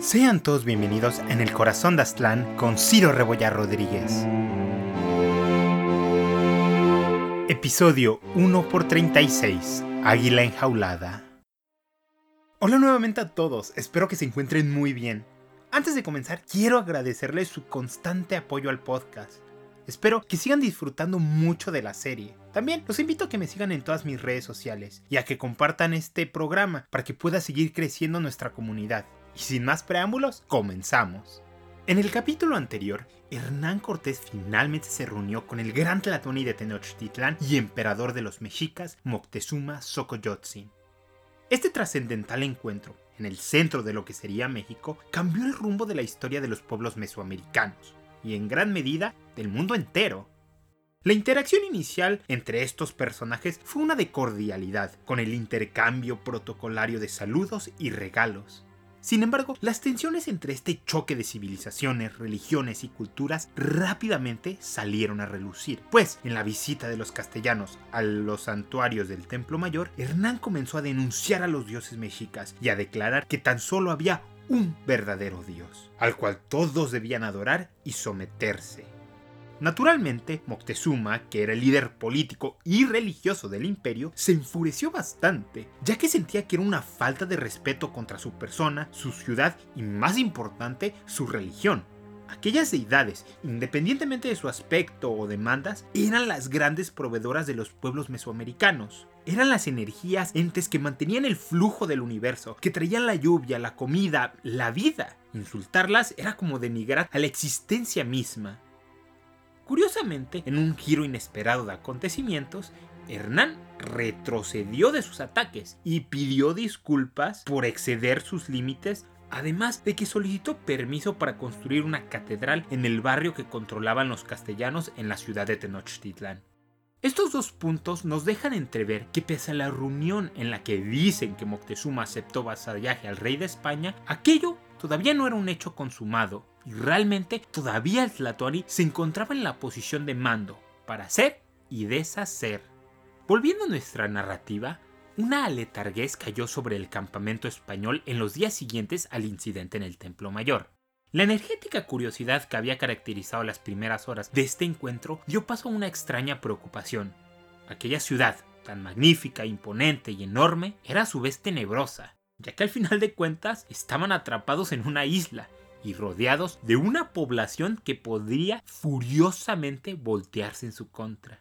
Sean todos bienvenidos en el corazón de Aztlán con Ciro Rebolla Rodríguez. Episodio 1 x 36 Águila enjaulada. Hola nuevamente a todos, espero que se encuentren muy bien. Antes de comenzar, quiero agradecerles su constante apoyo al podcast. Espero que sigan disfrutando mucho de la serie. También los invito a que me sigan en todas mis redes sociales y a que compartan este programa para que pueda seguir creciendo nuestra comunidad. Y sin más preámbulos, comenzamos. En el capítulo anterior, Hernán Cortés finalmente se reunió con el gran Tlatoani de Tenochtitlán y emperador de los mexicas, Moctezuma Xocoyotzin. Este trascendental encuentro, en el centro de lo que sería México, cambió el rumbo de la historia de los pueblos mesoamericanos, y en gran medida del mundo entero. La interacción inicial entre estos personajes fue una de cordialidad, con el intercambio protocolario de saludos y regalos. Sin embargo, las tensiones entre este choque de civilizaciones, religiones y culturas rápidamente salieron a relucir, pues en la visita de los castellanos a los santuarios del Templo Mayor, Hernán comenzó a denunciar a los dioses mexicas y a declarar que tan solo había un verdadero dios, al cual todos debían adorar y someterse. Naturalmente, Moctezuma, que era el líder político y religioso del imperio, se enfureció bastante, ya que sentía que era una falta de respeto contra su persona, su ciudad y, más importante, su religión. Aquellas deidades, independientemente de su aspecto o demandas, eran las grandes proveedoras de los pueblos mesoamericanos. Eran las energías entes que mantenían el flujo del universo, que traían la lluvia, la comida, la vida. Insultarlas era como denigrar a la existencia misma. Curiosamente, en un giro inesperado de acontecimientos, Hernán retrocedió de sus ataques y pidió disculpas por exceder sus límites, además de que solicitó permiso para construir una catedral en el barrio que controlaban los castellanos en la ciudad de Tenochtitlán. Estos dos puntos nos dejan entrever que pese a la reunión en la que dicen que Moctezuma aceptó vasallaje al rey de España, aquello todavía no era un hecho consumado y realmente todavía el Tlatoani se encontraba en la posición de mando para hacer y deshacer. Volviendo a nuestra narrativa, una aletarguez cayó sobre el campamento español en los días siguientes al incidente en el Templo Mayor. La energética curiosidad que había caracterizado las primeras horas de este encuentro dio paso a una extraña preocupación. Aquella ciudad, tan magnífica, imponente y enorme, era a su vez tenebrosa, ya que al final de cuentas estaban atrapados en una isla y rodeados de una población que podría furiosamente voltearse en su contra.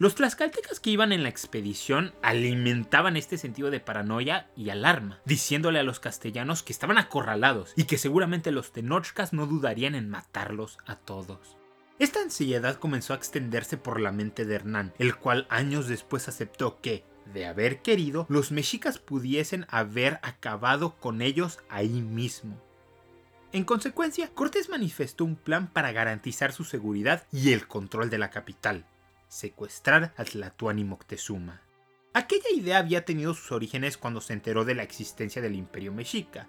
Los tlaxcaltecas que iban en la expedición alimentaban este sentido de paranoia y alarma, diciéndole a los castellanos que estaban acorralados y que seguramente los tenochcas no dudarían en matarlos a todos. Esta ansiedad comenzó a extenderse por la mente de Hernán, el cual años después aceptó que, de haber querido, los mexicas pudiesen haber acabado con ellos ahí mismo. En consecuencia, Cortés manifestó un plan para garantizar su seguridad y el control de la capital, secuestrar a Tlatuani Moctezuma. Aquella idea había tenido sus orígenes cuando se enteró de la existencia del imperio mexica.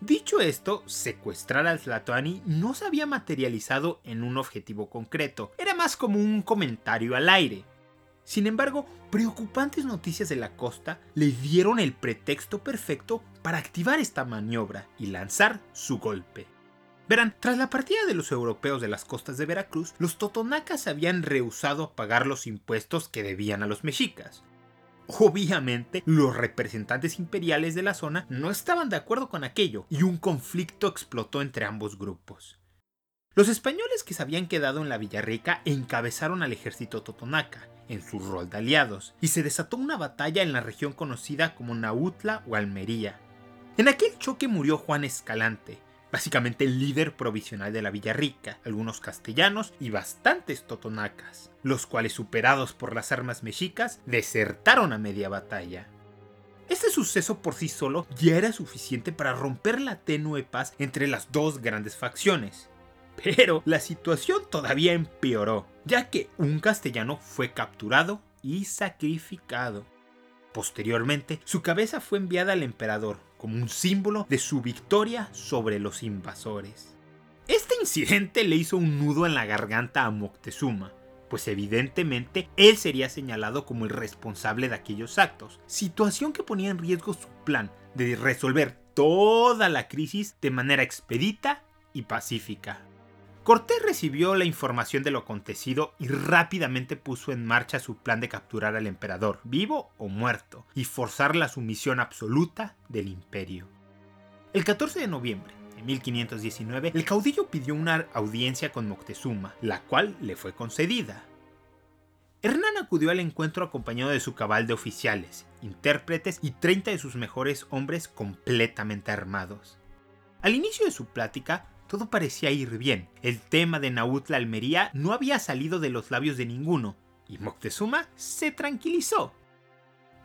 Dicho esto, secuestrar al Tlatoani no se había materializado en un objetivo concreto, era más como un comentario al aire. Sin embargo, preocupantes noticias de la costa le dieron el pretexto perfecto para activar esta maniobra y lanzar su golpe. Verán, tras la partida de los europeos de las costas de Veracruz, los totonacas habían rehusado pagar los impuestos que debían a los mexicas. Obviamente, los representantes imperiales de la zona no estaban de acuerdo con aquello y un conflicto explotó entre ambos grupos. Los españoles que se habían quedado en la Villarrica encabezaron al ejército totonaca en su rol de aliados, y se desató una batalla en la región conocida como Nautla o Almería. En aquel choque murió Juan Escalante, básicamente el líder provisional de la Villarrica, algunos castellanos y bastantes totonacas, los cuales superados por las armas mexicas desertaron a media batalla. Este suceso por sí solo ya era suficiente para romper la tenue paz entre las dos grandes facciones, pero la situación todavía empeoró, ya que un castellano fue capturado y sacrificado. Posteriormente, su cabeza fue enviada al emperador como un símbolo de su victoria sobre los invasores. Este incidente le hizo un nudo en la garganta a Moctezuma, pues evidentemente él sería señalado como el responsable de aquellos actos, situación que ponía en riesgo su plan de resolver toda la crisis de manera expedita y pacífica. Cortés recibió la información de lo acontecido y rápidamente puso en marcha su plan de capturar al emperador, vivo o muerto, y forzar la sumisión absoluta del imperio. El 14 de noviembre de 1519, el caudillo pidió una audiencia con Moctezuma, la cual le fue concedida. Hernán acudió al encuentro acompañado de su cabal de oficiales, intérpretes y 30 de sus mejores hombres completamente armados. Al inicio de su plática, todo parecía ir bien. El tema de Nautla Almería no había salido de los labios de ninguno, y Moctezuma se tranquilizó.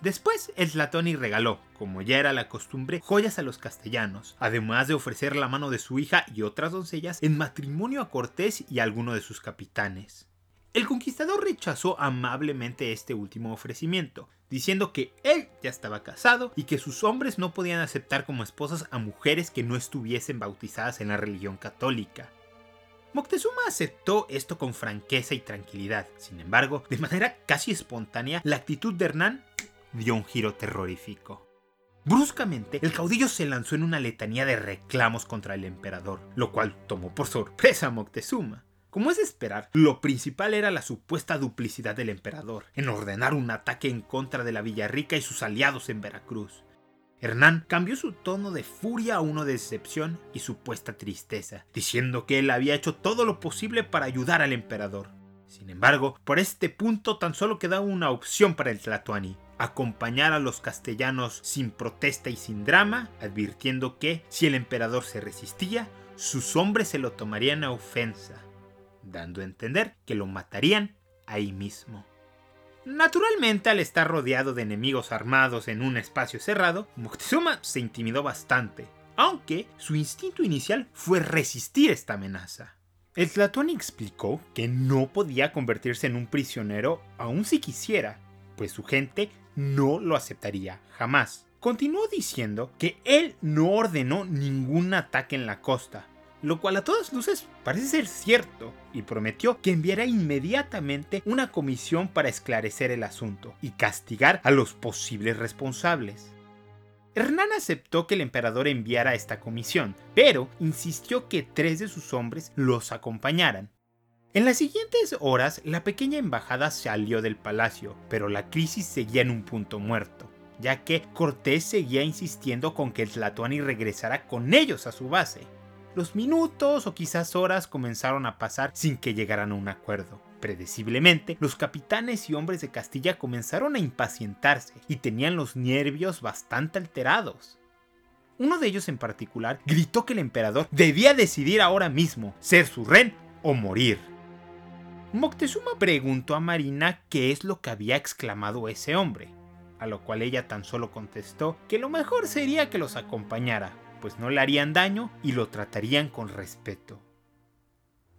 Después, el Tlatoni regaló, como ya era la costumbre, joyas a los castellanos, además de ofrecer la mano de su hija y otras doncellas en matrimonio a Cortés y a alguno de sus capitanes. El conquistador rechazó amablemente este último ofrecimiento, diciendo que él ya estaba casado y que sus hombres no podían aceptar como esposas a mujeres que no estuviesen bautizadas en la religión católica. Moctezuma aceptó esto con franqueza y tranquilidad. Sin embargo, de manera casi espontánea, la actitud de Hernán dio un giro terrorífico. Bruscamente, el caudillo se lanzó en una letanía de reclamos contra el emperador, lo cual tomó por sorpresa a Moctezuma. Como es de esperar, lo principal era la supuesta duplicidad del emperador, en ordenar un ataque en contra de la Villarrica y sus aliados en Veracruz. Hernán cambió su tono de furia a uno de decepción y supuesta tristeza, diciendo que él había hecho todo lo posible para ayudar al emperador. Sin embargo, por este punto tan solo quedaba una opción para el Tlatoani, acompañar a los castellanos sin protesta y sin drama, advirtiendo que, si el emperador se resistía, sus hombres se lo tomarían a ofensa dando a entender que lo matarían ahí mismo. Naturalmente, al estar rodeado de enemigos armados en un espacio cerrado, Moctezuma se intimidó bastante, aunque su instinto inicial fue resistir esta amenaza. El Tlatoani explicó que no podía convertirse en un prisionero aun si quisiera, pues su gente no lo aceptaría jamás. Continuó diciendo que él no ordenó ningún ataque en la costa, lo cual a todas luces parece ser cierto, y prometió que enviará inmediatamente una comisión para esclarecer el asunto y castigar a los posibles responsables. Hernán aceptó que el emperador enviara esta comisión, pero insistió que tres de sus hombres los acompañaran. En las siguientes horas, la pequeña embajada salió del palacio, pero la crisis seguía en un punto muerto, ya que Cortés seguía insistiendo con que el Tlatoani regresara con ellos a su base. Los minutos o quizás horas comenzaron a pasar sin que llegaran a un acuerdo. Predeciblemente, los capitanes y hombres de Castilla comenzaron a impacientarse y tenían los nervios bastante alterados. Uno de ellos en particular gritó que el emperador debía decidir ahora mismo ser su rey o morir. Moctezuma preguntó a Marina qué es lo que había exclamado ese hombre, a lo cual ella tan solo contestó que lo mejor sería que los acompañara, pues no le harían daño y lo tratarían con respeto.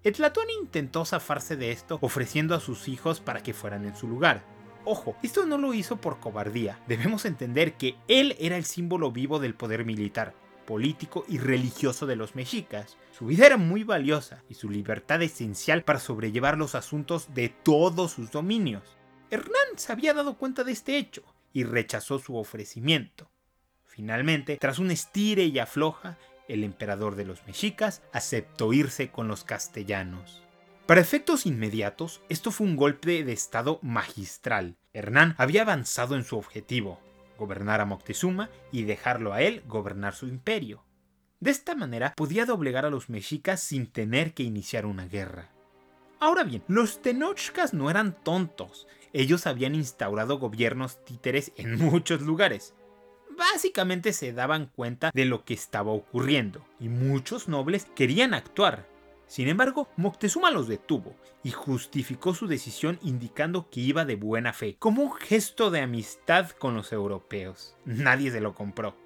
Etlatón intentó zafarse de esto ofreciendo a sus hijos para que fueran en su lugar. Ojo, esto no lo hizo por cobardía. Debemos entender que él era el símbolo vivo del poder militar, político y religioso de los mexicas. Su vida era muy valiosa y su libertad esencial para sobrellevar los asuntos de todos sus dominios. Hernán se había dado cuenta de este hecho y rechazó su ofrecimiento. Finalmente, tras un estire y afloja, el emperador de los mexicas aceptó irse con los castellanos. Para efectos inmediatos, esto fue un golpe de estado magistral. Hernán había avanzado en su objetivo, gobernar a Moctezuma y dejarlo a él gobernar su imperio. De esta manera podía doblegar a los mexicas sin tener que iniciar una guerra. Ahora bien, los tenochcas no eran tontos. Ellos habían instaurado gobiernos títeres en muchos lugares básicamente se daban cuenta de lo que estaba ocurriendo y muchos nobles querían actuar. Sin embargo, Moctezuma los detuvo y justificó su decisión indicando que iba de buena fe, como un gesto de amistad con los europeos. Nadie se lo compró.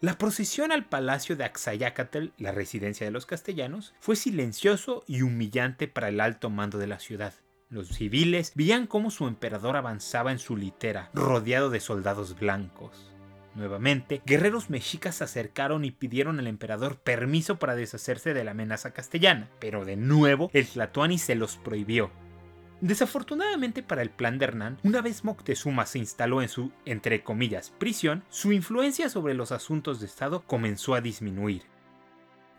La procesión al palacio de Axayacatl, la residencia de los castellanos, fue silencioso y humillante para el alto mando de la ciudad. Los civiles veían cómo su emperador avanzaba en su litera, rodeado de soldados blancos. Nuevamente, guerreros mexicas se acercaron y pidieron al emperador permiso para deshacerse de la amenaza castellana, pero de nuevo el Tlatoani se los prohibió. Desafortunadamente para el plan de Hernán, una vez Moctezuma se instaló en su, entre comillas, prisión, su influencia sobre los asuntos de Estado comenzó a disminuir.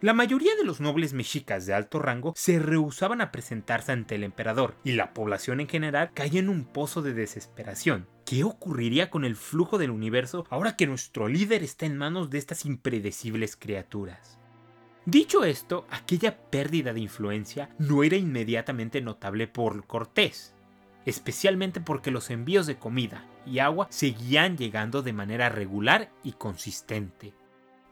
La mayoría de los nobles mexicas de alto rango se rehusaban a presentarse ante el emperador, y la población en general caía en un pozo de desesperación. ¿Qué ocurriría con el flujo del universo ahora que nuestro líder está en manos de estas impredecibles criaturas? Dicho esto, aquella pérdida de influencia no era inmediatamente notable por Cortés, especialmente porque los envíos de comida y agua seguían llegando de manera regular y consistente.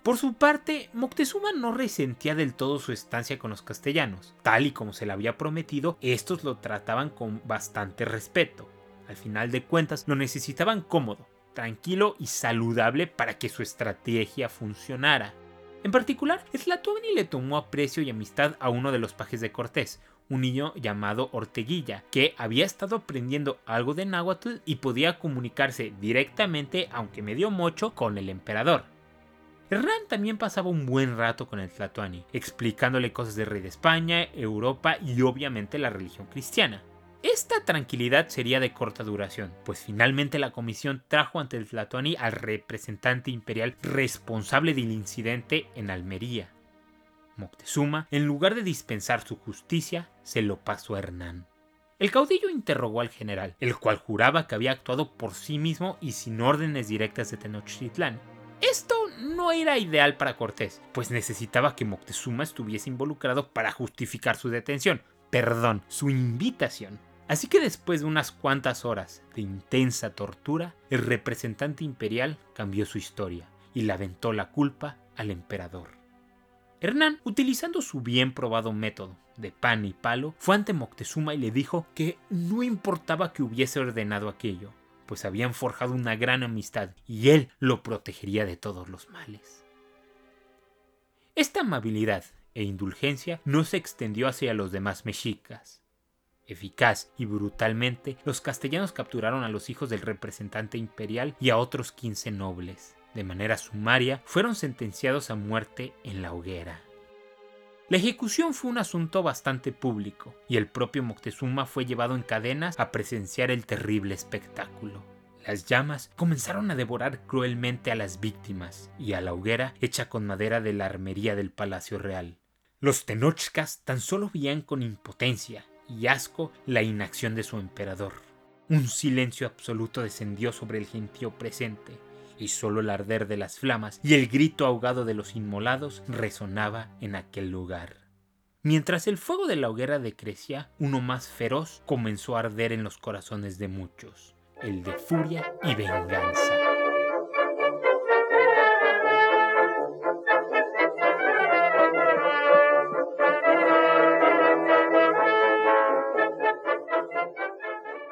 Por su parte, Moctezuma no resentía del todo su estancia con los castellanos. Tal y como se le había prometido, estos lo trataban con bastante respeto. Al final de cuentas, lo necesitaban cómodo, tranquilo y saludable para que su estrategia funcionara. En particular, Tlatoani le tomó aprecio y amistad a uno de los pajes de Cortés, un niño llamado Orteguilla, que había estado aprendiendo algo de náhuatl y podía comunicarse directamente, aunque medio mocho, con el emperador. Hernán también pasaba un buen rato con el Tlatoani, explicándole cosas del rey de España, Europa y obviamente la religión cristiana. Esta tranquilidad sería de corta duración, pues finalmente la comisión trajo ante el Tlatoani al representante imperial responsable del incidente en Almería. Moctezuma, en lugar de dispensar su justicia, se lo pasó a Hernán. El caudillo interrogó al general, el cual juraba que había actuado por sí mismo y sin órdenes directas de Tenochtitlán. Esto no era ideal para Cortés, pues necesitaba que Moctezuma estuviese involucrado para justificar su detención, perdón, su invitación. Así que después de unas cuantas horas de intensa tortura, el representante imperial cambió su historia y le aventó la culpa al emperador. Hernán, utilizando su bien probado método de pan y palo, fue ante Moctezuma y le dijo que no importaba que hubiese ordenado aquello, pues habían forjado una gran amistad y él lo protegería de todos los males. Esta amabilidad e indulgencia no se extendió hacia los demás mexicas. Eficaz y brutalmente, los castellanos capturaron a los hijos del representante imperial y a otros 15 nobles. De manera sumaria, fueron sentenciados a muerte en la hoguera. La ejecución fue un asunto bastante público, y el propio Moctezuma fue llevado en cadenas a presenciar el terrible espectáculo. Las llamas comenzaron a devorar cruelmente a las víctimas y a la hoguera hecha con madera de la armería del Palacio Real. Los tenochcas tan solo veían con impotencia y asco la inacción de su emperador. Un silencio absoluto descendió sobre el gentío presente, y solo el arder de las flamas y el grito ahogado de los inmolados resonaba en aquel lugar. Mientras el fuego de la hoguera decrecía, uno más feroz comenzó a arder en los corazones de muchos, el de furia y venganza.